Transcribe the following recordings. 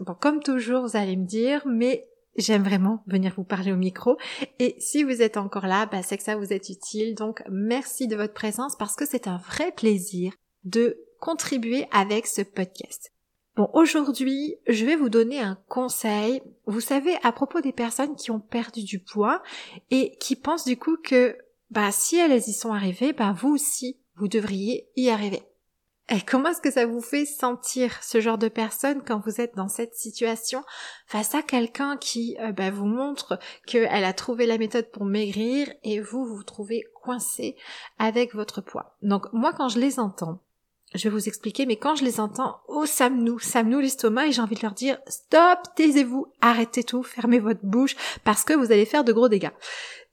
Bon, comme toujours, vous allez me dire, mais j'aime vraiment venir vous parler au micro. Et si vous êtes encore là, bah, c'est que ça vous est utile. Donc, merci de votre présence parce que c'est un vrai plaisir de contribuer avec ce podcast. Bon, aujourd'hui, je vais vous donner un conseil. Vous savez, à propos des personnes qui ont perdu du poids et qui pensent du coup que, bah, si elles y sont arrivées, bah, vous aussi, vous devriez y arriver. Comment est-ce que ça vous fait sentir ce genre de personne quand vous êtes dans cette situation face à quelqu'un qui euh, bah, vous montre qu'elle a trouvé la méthode pour maigrir et vous vous, trouvez coincé avec votre poids? Donc moi quand je les entends, je vais vous expliquer, mais quand je les entends, oh ça me noue, ça me l'estomac et j'ai envie de leur dire stop, taisez-vous, arrêtez tout, fermez votre bouche parce que vous allez faire de gros dégâts.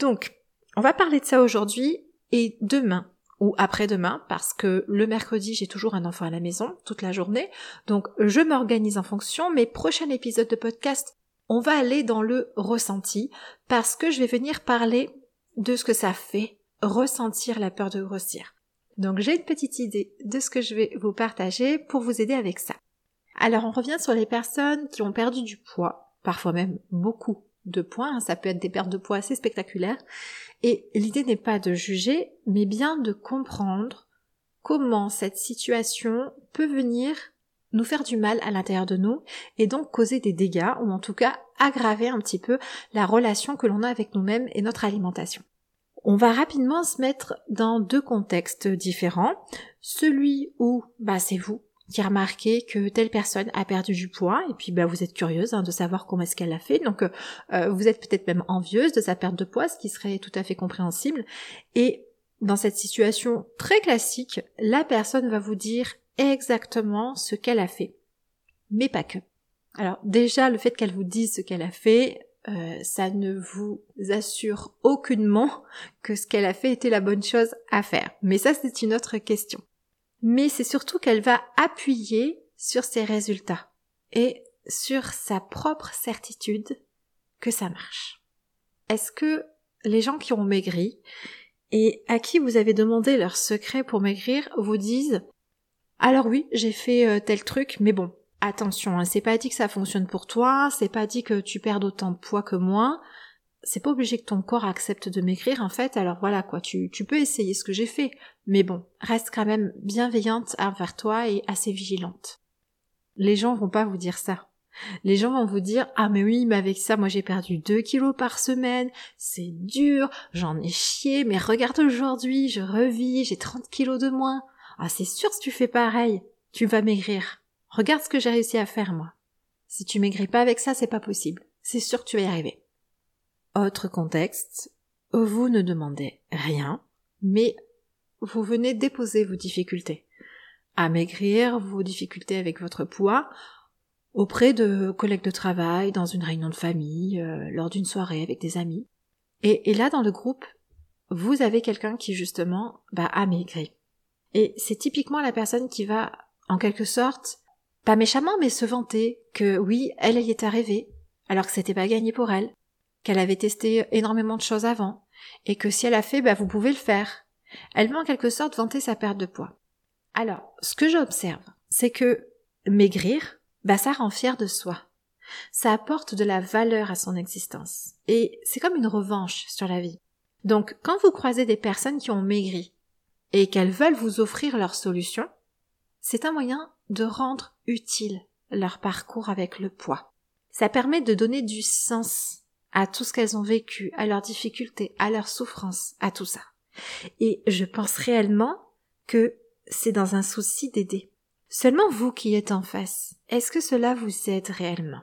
Donc on va parler de ça aujourd'hui et demain ou après-demain parce que le mercredi j'ai toujours un enfant à la maison toute la journée. Donc je m'organise en fonction. Mais prochain épisode de podcast, on va aller dans le ressenti parce que je vais venir parler de ce que ça fait ressentir la peur de grossir. Donc j'ai une petite idée de ce que je vais vous partager pour vous aider avec ça. Alors on revient sur les personnes qui ont perdu du poids, parfois même beaucoup de poids, hein. ça peut être des pertes de poids assez spectaculaires, et l'idée n'est pas de juger, mais bien de comprendre comment cette situation peut venir nous faire du mal à l'intérieur de nous et donc causer des dégâts ou en tout cas aggraver un petit peu la relation que l'on a avec nous-mêmes et notre alimentation. On va rapidement se mettre dans deux contextes différents. Celui où bah, c'est vous qui remarqué que telle personne a perdu du poids. Et puis bah, vous êtes curieuse hein, de savoir comment est-ce qu'elle l'a fait. Donc euh, vous êtes peut-être même envieuse de sa perte de poids ce qui serait tout à fait compréhensible. Et dans cette situation très classique la personne va vous dire exactement ce qu'elle a fait. Mais pas que. Alors déjà le fait qu'elle vous dise ce qu'elle a fait euh, ça ne vous assure aucunement que ce qu'elle a fait était la bonne chose à faire. Mais ça c'est une autre question mais c'est surtout qu'elle va appuyer sur ses résultats et sur sa propre certitude que ça marche. Est-ce que les gens qui ont maigri et à qui vous avez demandé leur secret pour maigrir vous disent alors oui, j'ai fait euh, tel truc, mais bon, attention, hein, c'est pas dit que ça fonctionne pour toi, c'est pas dit que tu perds autant de poids que moi, c'est pas obligé que ton corps accepte de maigrir en fait, alors voilà quoi, tu, tu peux essayer ce que j'ai fait, mais bon, reste quand même bienveillante envers toi et assez vigilante. Les gens vont pas vous dire ça. Les gens vont vous dire ah mais oui mais avec ça moi j'ai perdu 2 kilos par semaine, c'est dur, j'en ai chié, mais regarde aujourd'hui, je revis, j'ai 30 kilos de moins. Ah c'est sûr si tu fais pareil, tu vas maigrir. Regarde ce que j'ai réussi à faire moi. Si tu maigris pas avec ça, c'est pas possible. C'est sûr que tu vas y arriver. Autre contexte, vous ne demandez rien, mais vous venez déposer vos difficultés. À maigrir, vos difficultés avec votre poids, auprès de collègues de travail, dans une réunion de famille, euh, lors d'une soirée avec des amis. Et, là, dans le groupe, vous avez quelqu'un qui, justement, bah, a maigri. Et c'est typiquement la personne qui va, en quelque sorte, pas méchamment, mais se vanter que oui, elle y est arrivée, alors que c'était pas gagné pour elle, qu'elle avait testé énormément de choses avant, et que si elle a fait, bah, vous pouvez le faire. Elle veut en quelque sorte vanter sa perte de poids. Alors, ce que j'observe, c'est que maigrir, bah, ça rend fier de soi. Ça apporte de la valeur à son existence. Et c'est comme une revanche sur la vie. Donc, quand vous croisez des personnes qui ont maigri, et qu'elles veulent vous offrir leur solution, c'est un moyen de rendre utile leur parcours avec le poids. Ça permet de donner du sens à tout ce qu'elles ont vécu, à leurs difficultés, à leurs souffrances, à tout ça. Et je pense réellement que c'est dans un souci d'aider. Seulement vous qui êtes en face, est-ce que cela vous aide réellement?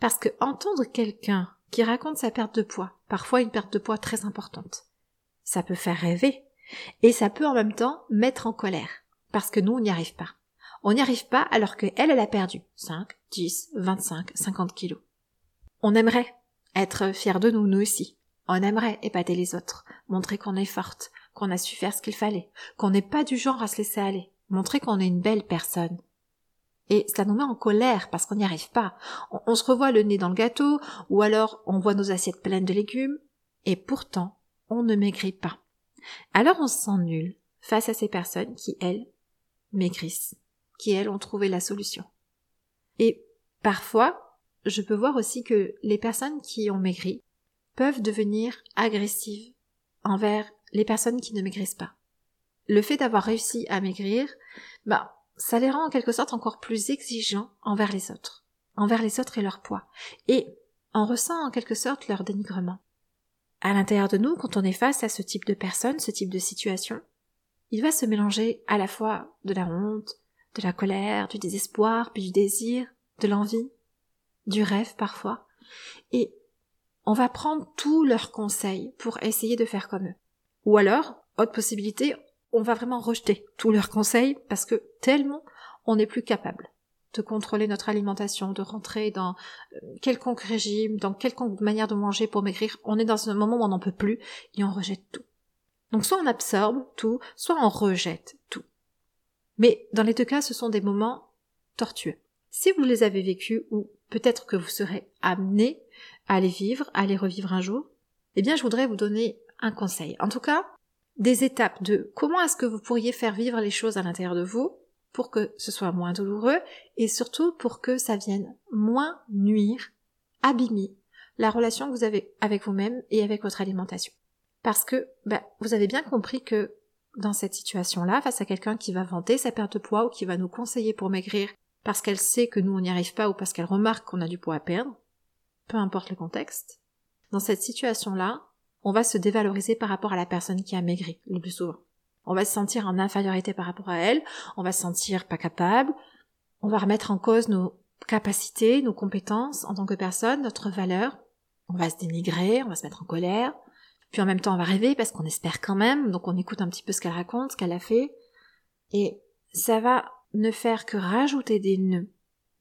Parce que entendre quelqu'un qui raconte sa perte de poids, parfois une perte de poids très importante, ça peut faire rêver, et ça peut en même temps mettre en colère, parce que nous on n'y arrive pas. On n'y arrive pas alors que elle, elle a perdu 5, 10, 25, 50 kilos. On aimerait être fier de nous, nous aussi. On aimerait épater les autres, montrer qu'on est forte, qu'on a su faire ce qu'il fallait, qu'on n'est pas du genre à se laisser aller, montrer qu'on est une belle personne. Et cela nous met en colère parce qu'on n'y arrive pas. On, on, se revoit le nez dans le gâteau, ou alors on voit nos assiettes pleines de légumes, et pourtant on ne maigrit pas. Alors on se sent nul face à ces personnes qui, elles, maigrissent, qui, elles, ont trouvé la solution. Et parfois, je peux voir aussi que les personnes qui ont maigri peuvent devenir agressives envers les personnes qui ne maigrissent pas. Le fait d'avoir réussi à maigrir, bah, ça les rend en quelque sorte encore plus exigeants envers les autres, envers les autres et leur poids, et on ressent en quelque sorte leur dénigrement. À l'intérieur de nous, quand on est face à ce type de personne, ce type de situation, il va se mélanger à la fois de la honte, de la colère, du désespoir, puis du désir, de l'envie, du rêve parfois, et on va prendre tous leurs conseils pour essayer de faire comme eux. Ou alors, autre possibilité, on va vraiment rejeter tous leurs conseils parce que tellement on n'est plus capable de contrôler notre alimentation, de rentrer dans euh, quelconque régime, dans quelconque manière de manger pour maigrir. On est dans un moment où on n'en peut plus et on rejette tout. Donc soit on absorbe tout, soit on rejette tout. Mais dans les deux cas, ce sont des moments tortueux. Si vous les avez vécus ou peut-être que vous serez amené à les vivre, à les revivre un jour, eh bien je voudrais vous donner un conseil. En tout cas, des étapes de comment est-ce que vous pourriez faire vivre les choses à l'intérieur de vous pour que ce soit moins douloureux et surtout pour que ça vienne moins nuire, abîmer la relation que vous avez avec vous-même et avec votre alimentation. Parce que bah, vous avez bien compris que dans cette situation-là, face à quelqu'un qui va vanter sa perte de poids ou qui va nous conseiller pour maigrir parce qu'elle sait que nous on n'y arrive pas ou parce qu'elle remarque qu'on a du poids à perdre, peu importe le contexte, dans cette situation-là, on va se dévaloriser par rapport à la personne qui a maigri le plus souvent. On va se sentir en infériorité par rapport à elle, on va se sentir pas capable, on va remettre en cause nos capacités, nos compétences en tant que personne, notre valeur, on va se dénigrer, on va se mettre en colère, puis en même temps on va rêver parce qu'on espère quand même, donc on écoute un petit peu ce qu'elle raconte, ce qu'elle a fait, et ça va ne faire que rajouter des nœuds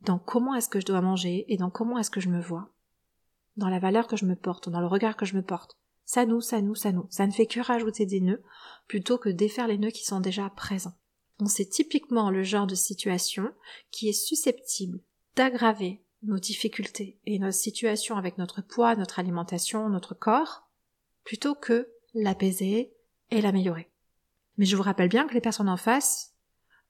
dans comment est-ce que je dois manger et dans comment est-ce que je me vois, dans la valeur que je me porte, dans le regard que je me porte. Ça nous, ça nous, ça nous. Ça ne fait que rajouter des nœuds plutôt que défaire les nœuds qui sont déjà présents. Donc c'est typiquement le genre de situation qui est susceptible d'aggraver nos difficultés et nos situations avec notre poids, notre alimentation, notre corps, plutôt que l'apaiser et l'améliorer. Mais je vous rappelle bien que les personnes en face,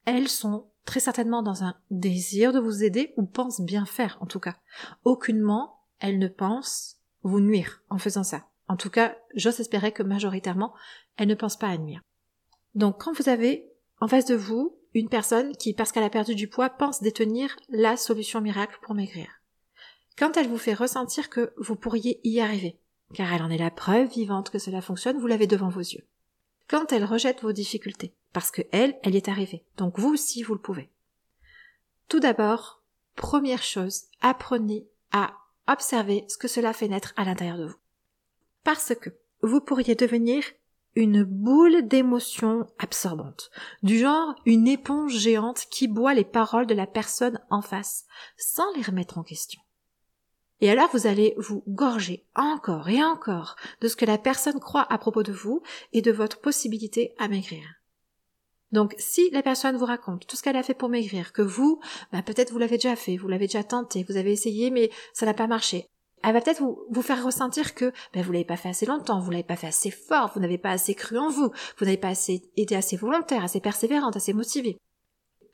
elles sont très certainement dans un désir de vous aider ou pensent bien faire en tout cas. Aucunement, elles ne pensent vous nuire en faisant ça. En tout cas, j'ose espérer que majoritairement, elle ne pense pas à nuire. Donc quand vous avez en face de vous une personne qui, parce qu'elle a perdu du poids, pense détenir la solution miracle pour maigrir. Quand elle vous fait ressentir que vous pourriez y arriver, car elle en est la preuve vivante que cela fonctionne, vous l'avez devant vos yeux. Quand elle rejette vos difficultés, parce que elle, elle y est arrivée, donc vous aussi vous le pouvez. Tout d'abord, première chose, apprenez à observer ce que cela fait naître à l'intérieur de vous parce que vous pourriez devenir une boule d'émotions absorbantes, du genre une éponge géante qui boit les paroles de la personne en face, sans les remettre en question. Et alors vous allez vous gorger encore et encore de ce que la personne croit à propos de vous et de votre possibilité à maigrir. Donc si la personne vous raconte tout ce qu'elle a fait pour maigrir, que vous, bah, peut-être vous l'avez déjà fait, vous l'avez déjà tenté, vous avez essayé mais ça n'a pas marché, elle va peut-être vous, faire ressentir que ben, vous l'avez pas fait assez longtemps, vous l'avez pas fait assez fort, vous n'avez pas assez cru en vous, vous n'avez pas été assez volontaire, assez persévérante, assez motivée.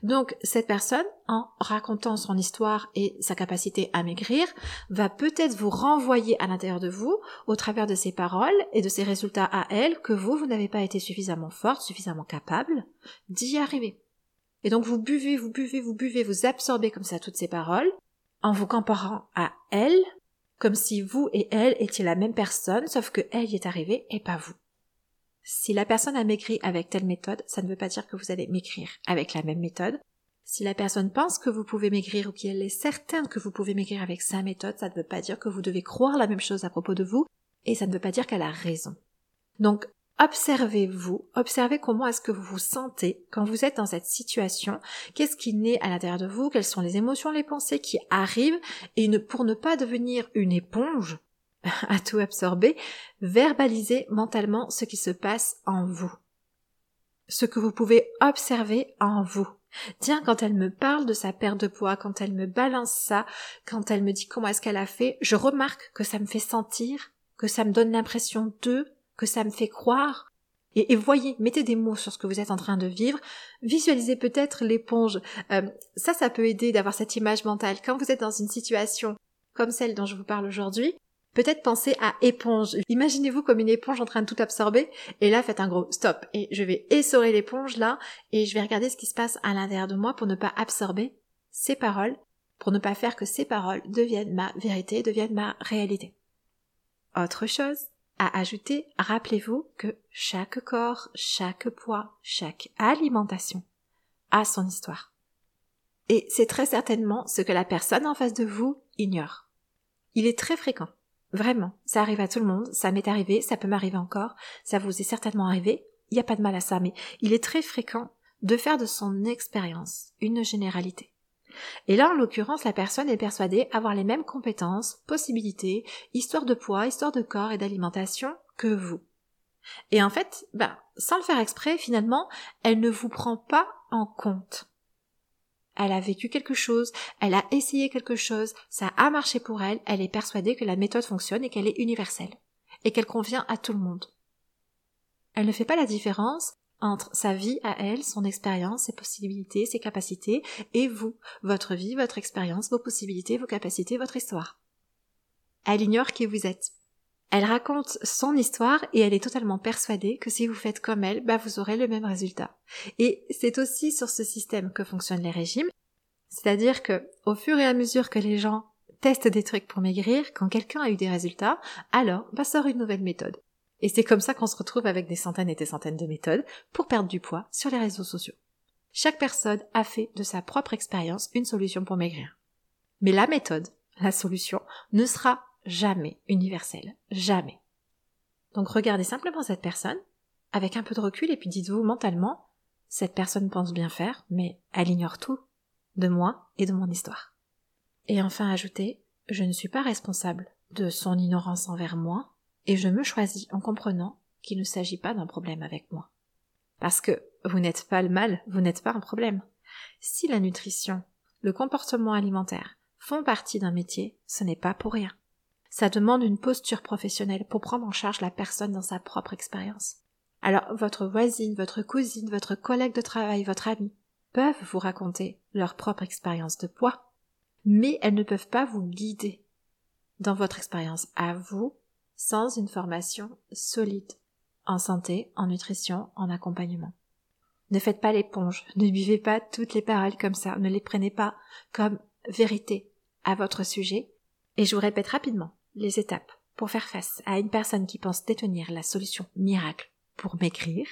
Donc cette personne, en racontant son histoire et sa capacité à maigrir, va peut-être vous renvoyer à l'intérieur de vous, au travers de ses paroles et de ses résultats à elle, que vous, vous n'avez pas été suffisamment forte, suffisamment capable d'y arriver. Et donc vous buvez, vous buvez, vous buvez, vous absorbez comme ça toutes ces paroles, en vous comparant à elle, comme si vous et elle étiez la même personne, sauf que elle y est arrivée et pas vous. Si la personne a maigri avec telle méthode, ça ne veut pas dire que vous allez maigrir avec la même méthode. Si la personne pense que vous pouvez maigrir ou qu'elle est certaine que vous pouvez maigrir avec sa méthode, ça ne veut pas dire que vous devez croire la même chose à propos de vous, et ça ne veut pas dire qu'elle a raison. Donc, observez-vous, observez comment est-ce que vous vous sentez quand vous êtes dans cette situation, qu'est-ce qui naît à l'intérieur de vous, quelles sont les émotions, les pensées qui arrivent, et pour ne pas devenir une éponge, à tout absorber, verbalisez mentalement ce qui se passe en vous. Ce que vous pouvez observer en vous. Tiens, quand elle me parle de sa perte de poids, quand elle me balance ça, quand elle me dit comment est-ce qu'elle a fait, je remarque que ça me fait sentir, que ça me donne l'impression d'eux, que ça me fait croire. Et, voyez, mettez des mots sur ce que vous êtes en train de vivre, visualisez peut-être l'éponge. Euh, ça, ça peut aider d'avoir cette image mentale. Quand vous êtes dans une situation comme celle dont je vous parle aujourd'hui, Peut-être pensez à éponge. Imaginez-vous comme une éponge en train de tout absorber. Et là, faites un gros stop. Et je vais essorer l'éponge là. Et je vais regarder ce qui se passe à l'intérieur de moi pour ne pas absorber ces paroles. Pour ne pas faire que ces paroles deviennent ma vérité, deviennent ma réalité. Autre chose à ajouter, rappelez-vous que chaque corps, chaque poids, chaque alimentation a son histoire. Et c'est très certainement ce que la personne en face de vous ignore. Il est très fréquent Vraiment, ça arrive à tout le monde, ça m'est arrivé, ça peut m'arriver encore, ça vous est certainement arrivé, il n'y a pas de mal à ça, mais il est très fréquent de faire de son expérience une généralité. Et là, en l'occurrence, la personne est persuadée avoir les mêmes compétences, possibilités, histoire de poids, histoire de corps et d'alimentation que vous. Et en fait, ben, sans le faire exprès, finalement, elle ne vous prend pas en compte elle a vécu quelque chose, elle a essayé quelque chose, ça a marché pour elle, elle est persuadée que la méthode fonctionne et qu'elle est universelle, et qu'elle convient à tout le monde. Elle ne fait pas la différence entre sa vie à elle, son expérience, ses possibilités, ses capacités, et vous, votre vie, votre expérience, vos possibilités, vos capacités, votre histoire. Elle ignore qui vous êtes. Elle raconte son histoire et elle est totalement persuadée que si vous faites comme elle, bah vous aurez le même résultat. Et c'est aussi sur ce système que fonctionnent les régimes. C'est-à-dire que, au fur et à mesure que les gens testent des trucs pour maigrir, quand quelqu'un a eu des résultats, alors, bah sort une nouvelle méthode. Et c'est comme ça qu'on se retrouve avec des centaines et des centaines de méthodes pour perdre du poids sur les réseaux sociaux. Chaque personne a fait de sa propre expérience une solution pour maigrir. Mais la méthode, la solution, ne sera jamais universel. Jamais. Donc regardez simplement cette personne, avec un peu de recul, et puis dites-vous mentalement, cette personne pense bien faire, mais elle ignore tout de moi et de mon histoire. Et enfin ajoutez, je ne suis pas responsable de son ignorance envers moi, et je me choisis en comprenant qu'il ne s'agit pas d'un problème avec moi. Parce que vous n'êtes pas le mal, vous n'êtes pas un problème. Si la nutrition, le comportement alimentaire font partie d'un métier, ce n'est pas pour rien. Ça demande une posture professionnelle pour prendre en charge la personne dans sa propre expérience. Alors votre voisine, votre cousine, votre collègue de travail, votre ami peuvent vous raconter leur propre expérience de poids, mais elles ne peuvent pas vous guider dans votre expérience à vous sans une formation solide en santé, en nutrition, en accompagnement. Ne faites pas l'éponge, ne buvez pas toutes les paroles comme ça, ne les prenez pas comme vérité à votre sujet. Et je vous répète rapidement, les étapes pour faire face à une personne qui pense détenir la solution miracle pour maigrir.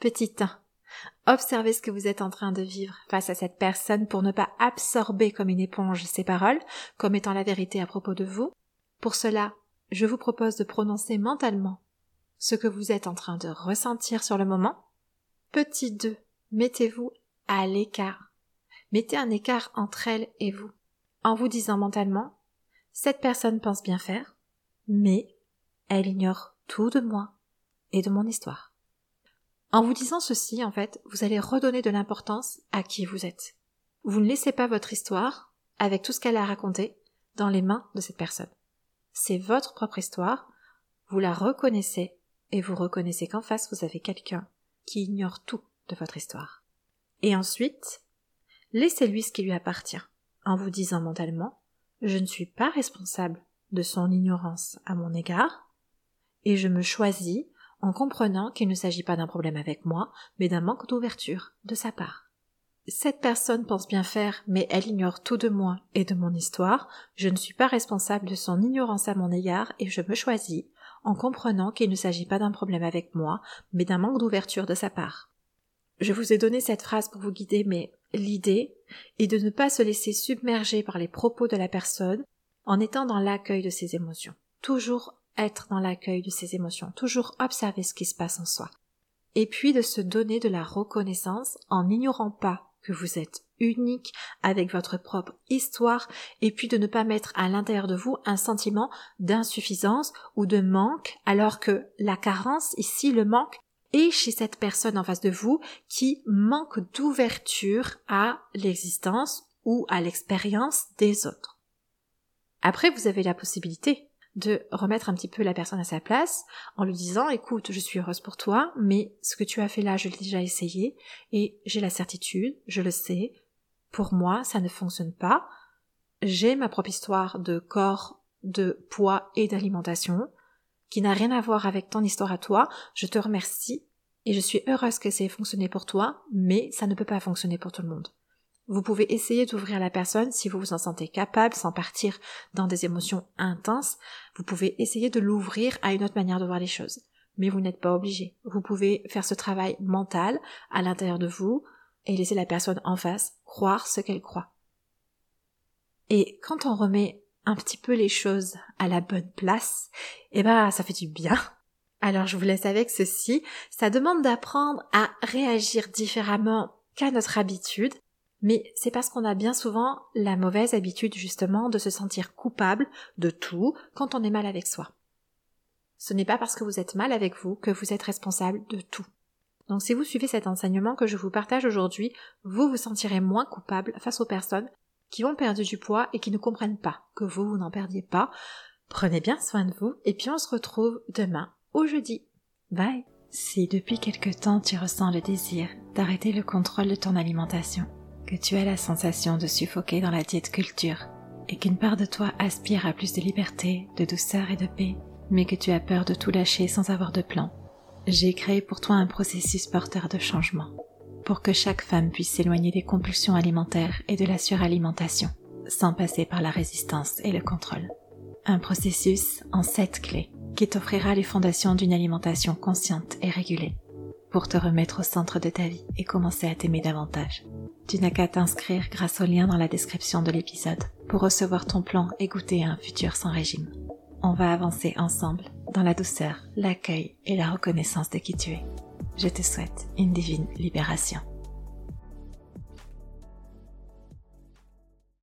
Petit 1. Observez ce que vous êtes en train de vivre face à cette personne pour ne pas absorber comme une éponge ses paroles, comme étant la vérité à propos de vous. Pour cela, je vous propose de prononcer mentalement ce que vous êtes en train de ressentir sur le moment. Petit 2. Mettez-vous à l'écart. Mettez un écart entre elle et vous, en vous disant mentalement cette personne pense bien faire, mais elle ignore tout de moi et de mon histoire. En vous disant ceci, en fait, vous allez redonner de l'importance à qui vous êtes. Vous ne laissez pas votre histoire, avec tout ce qu'elle a raconté, dans les mains de cette personne. C'est votre propre histoire, vous la reconnaissez, et vous reconnaissez qu'en face vous avez quelqu'un qui ignore tout de votre histoire. Et ensuite, laissez-lui ce qui lui appartient, en vous disant mentalement je ne suis pas responsable de son ignorance à mon égard, et je me choisis en comprenant qu'il ne s'agit pas d'un problème avec moi, mais d'un manque d'ouverture de sa part. cette personne pense bien faire, mais elle ignore tout de moi et de mon histoire, je ne suis pas responsable de son ignorance à mon égard et je me choisis, en comprenant qu'il ne s'agit pas d'un problème avec moi, mais d'un manque d'ouverture de sa part. Je vous ai donné cette phrase pour vous guider, mais l'idée est de ne pas se laisser submerger par les propos de la personne en étant dans l'accueil de ses émotions. Toujours être dans l'accueil de ses émotions, toujours observer ce qui se passe en soi. Et puis de se donner de la reconnaissance en n'ignorant pas que vous êtes unique avec votre propre histoire et puis de ne pas mettre à l'intérieur de vous un sentiment d'insuffisance ou de manque alors que la carence ici le manque est chez cette personne en face de vous qui manque d'ouverture à l'existence ou à l'expérience des autres. Après, vous avez la possibilité de remettre un petit peu la personne à sa place en lui disant écoute, je suis heureuse pour toi, mais ce que tu as fait là, je l'ai déjà essayé et j'ai la certitude, je le sais, pour moi, ça ne fonctionne pas. J'ai ma propre histoire de corps, de poids et d'alimentation qui n'a rien à voir avec ton histoire à toi. Je te remercie et je suis heureuse que ça ait fonctionné pour toi, mais ça ne peut pas fonctionner pour tout le monde. Vous pouvez essayer d'ouvrir la personne si vous vous en sentez capable sans partir dans des émotions intenses. Vous pouvez essayer de l'ouvrir à une autre manière de voir les choses. Mais vous n'êtes pas obligé. Vous pouvez faire ce travail mental à l'intérieur de vous et laisser la personne en face croire ce qu'elle croit. Et quand on remet un petit peu les choses à la bonne place, eh ben, ça fait du bien. Alors je vous laisse avec ceci. Ça demande d'apprendre à réagir différemment qu'à notre habitude mais c'est parce qu'on a bien souvent la mauvaise habitude justement de se sentir coupable de tout quand on est mal avec soi. Ce n'est pas parce que vous êtes mal avec vous que vous êtes responsable de tout. Donc si vous suivez cet enseignement que je vous partage aujourd'hui, vous vous sentirez moins coupable face aux personnes qui ont perdu du poids et qui ne comprennent pas que vous, vous n'en perdiez pas. Prenez bien soin de vous et puis on se retrouve demain au jeudi. Bye Si depuis quelque temps tu ressens le désir d'arrêter le contrôle de ton alimentation, que tu as la sensation de suffoquer dans la diète culture et qu'une part de toi aspire à plus de liberté, de douceur et de paix, mais que tu as peur de tout lâcher sans avoir de plan. J'ai créé pour toi un processus porteur de changement, pour que chaque femme puisse s'éloigner des compulsions alimentaires et de la suralimentation, sans passer par la résistance et le contrôle. Un processus en sept clés qui t'offrira les fondations d'une alimentation consciente et régulée, pour te remettre au centre de ta vie et commencer à t'aimer davantage. Tu n'as qu'à t'inscrire grâce au lien dans la description de l'épisode pour recevoir ton plan et goûter à un futur sans régime. On va avancer ensemble dans la douceur, l'accueil et la reconnaissance de qui tu es. Je te souhaite une divine libération.